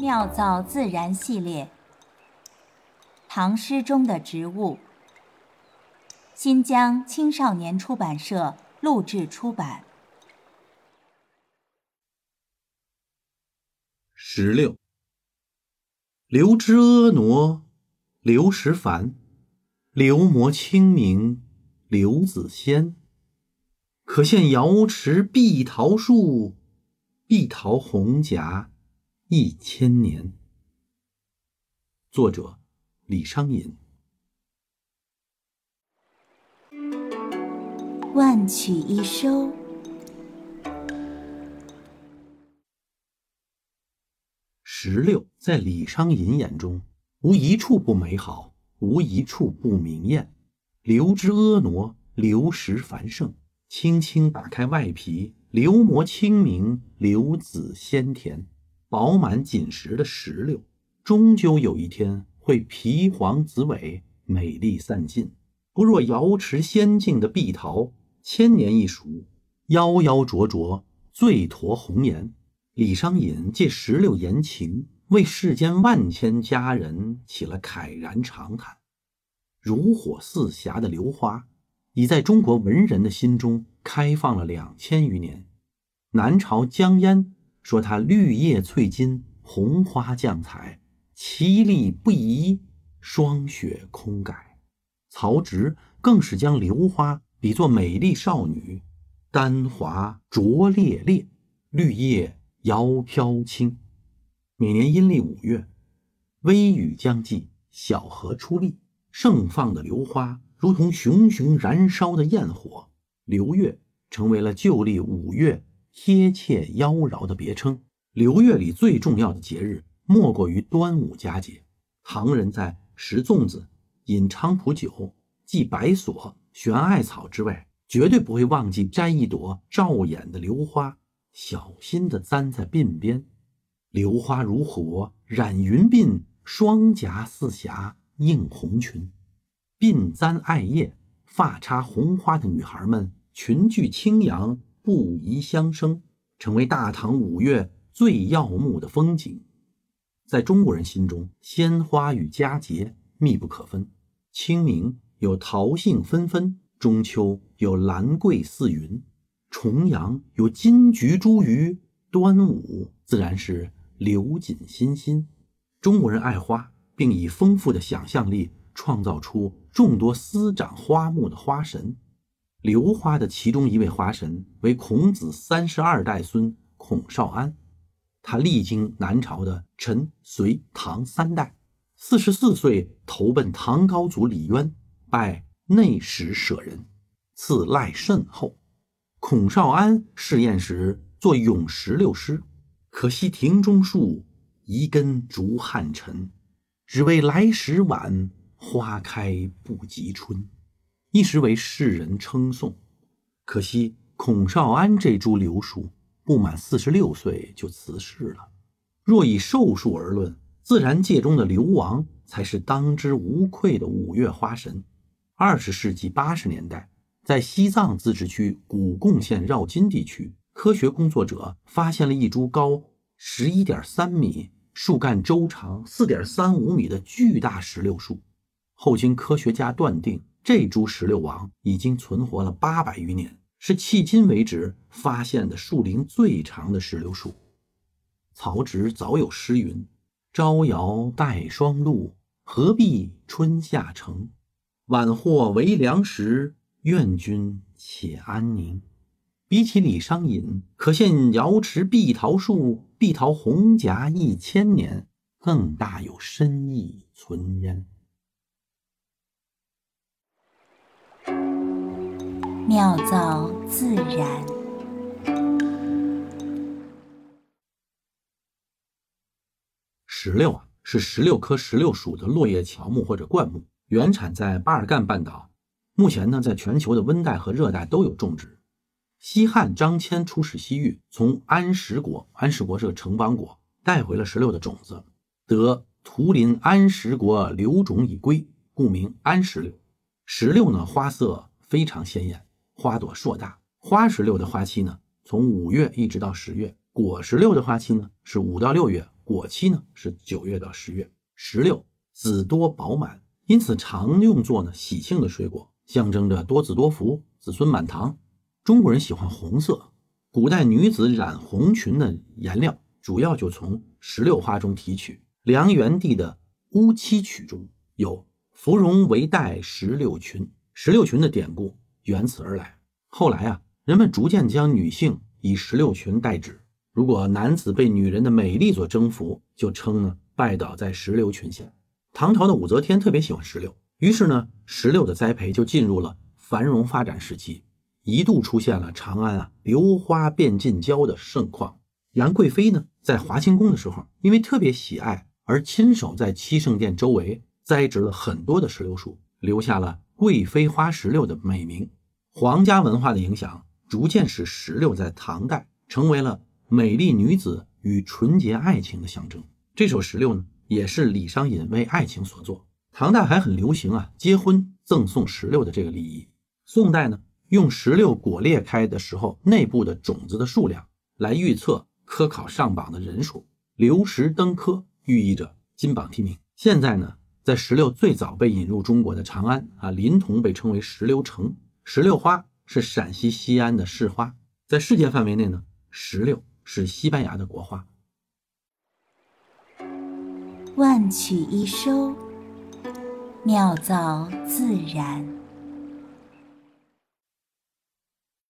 妙造自然系列，唐诗中的植物。新疆青少年出版社录制出版。十六，留之婀娜，刘时凡，刘摩清明，刘子仙。可羡瑶池碧桃树，碧桃红颊一千年。作者：李商隐。万曲一收。石榴在李商隐眼中，无一处不美好，无一处不明艳。留之婀娜，留时繁盛。轻轻打开外皮，流膜清明，流籽鲜甜。饱满紧实的石榴，终究有一天会皮黄紫萎，美丽散尽。不若瑶池仙境的碧桃。千年一熟，夭夭灼灼，醉脱红颜。李商隐借石榴言情，为世间万千佳人起了慨然长叹。如火似霞的榴花，已在中国文人的心中开放了两千余年。南朝江淹说它绿叶翠金，红花绛彩，绮丽不移，霜雪空改。曹植更是将榴花。比作美丽少女，丹华灼烈烈，绿叶摇飘轻。每年阴历五月，微雨将霁，小荷出丽，盛放的榴花如同熊熊燃烧的焰火。流月成为了旧历五月贴切妖娆的别称。流月里最重要的节日，莫过于端午佳节。唐人在食粽子、饮菖蒲酒、祭白索。悬艾草之外，绝对不会忘记摘一朵照眼的流花，小心地簪在鬓边。流花如火染云鬓，双颊似霞映红裙。鬓簪艾叶、发插红花的女孩们，裙裾轻扬，不移相生，成为大唐五月最耀目的风景。在中国人心中，鲜花与佳节密不可分。清明。有桃杏纷纷，中秋有兰桂似云，重阳有金菊茱萸，端午自然是流锦欣欣。中国人爱花，并以丰富的想象力创造出众多司掌花木的花神。刘花的其中一位花神为孔子三十二代孙孔少安，他历经南朝的陈、隋、唐三代，四十四岁投奔唐高祖李渊。拜内史舍人，赐赖甚厚。孔少安试验时作咏石榴诗，可惜庭中树，遗根逐汉尘。只为来时晚，花开不及春。一时为世人称颂。可惜孔少安这株柳树不满四十六岁就辞世了。若以寿数而论，自然界中的流王才是当之无愧的五月花神。二十世纪八十年代，在西藏自治区古贡县绕金地区，科学工作者发现了一株高十一点三米、树干周长四点三五米的巨大石榴树。后经科学家断定，这株石榴王已经存活了八百余年，是迄今为止发现的树龄最长的石榴树。曹植早有诗云：“朝遥待霜露，何必春夏成。”晚获为良时，愿君且安宁。比起李商隐“可羡瑶池碧桃树，碧桃红颊一千年”，更大有深意存焉。妙造自然。石榴啊，是石榴科石榴属的落叶乔木或者灌木。原产在巴尔干半岛，目前呢，在全球的温带和热带都有种植。西汉张骞出使西域，从安石国（安石国是个城邦国）带回了石榴的种子，得图林安石国留种以归，故名安石榴。石榴呢，花色非常鲜艳，花朵硕大。花石榴的花期呢，从五月一直到十月；果石榴的花期呢，是五到六月，果期呢是九月到十月。石榴籽多饱满，因此常用作呢喜庆的水果，象征着多子多福、子孙满堂。中国人喜欢红色，古代女子染红裙的颜料主要就从石榴花中提取。梁元帝的《乌妻曲》中有“芙蓉为带石榴裙”，石榴裙的典故源此而来。后来啊，人们逐渐将女性以石榴裙代指。如果男子被女人的美丽所征服，就称呢拜倒在石榴裙下。唐朝的武则天特别喜欢石榴，于是呢，石榴的栽培就进入了繁荣发展时期。一度出现了长安啊流花遍近郊的盛况。杨贵妃呢，在华清宫的时候，因为特别喜爱，而亲手在七圣殿周围栽植了很多的石榴树，留下了“贵妃花石榴”的美名。皇家文化的影响，逐渐使石榴在唐代成为了美丽女子与纯洁爱情的象征。这首石榴呢，也是李商隐为爱情所作。唐代还很流行啊，结婚赠送石榴的这个礼仪。宋代呢？用石榴果裂开的时候，内部的种子的数量来预测科考上榜的人数。流石登科寓意着金榜题名。现在呢，在石榴最早被引入中国的长安啊，临潼被称为石榴城。石榴花是陕西西安的市花。在世界范围内呢，石榴是西班牙的国花。万曲一收，妙造自然。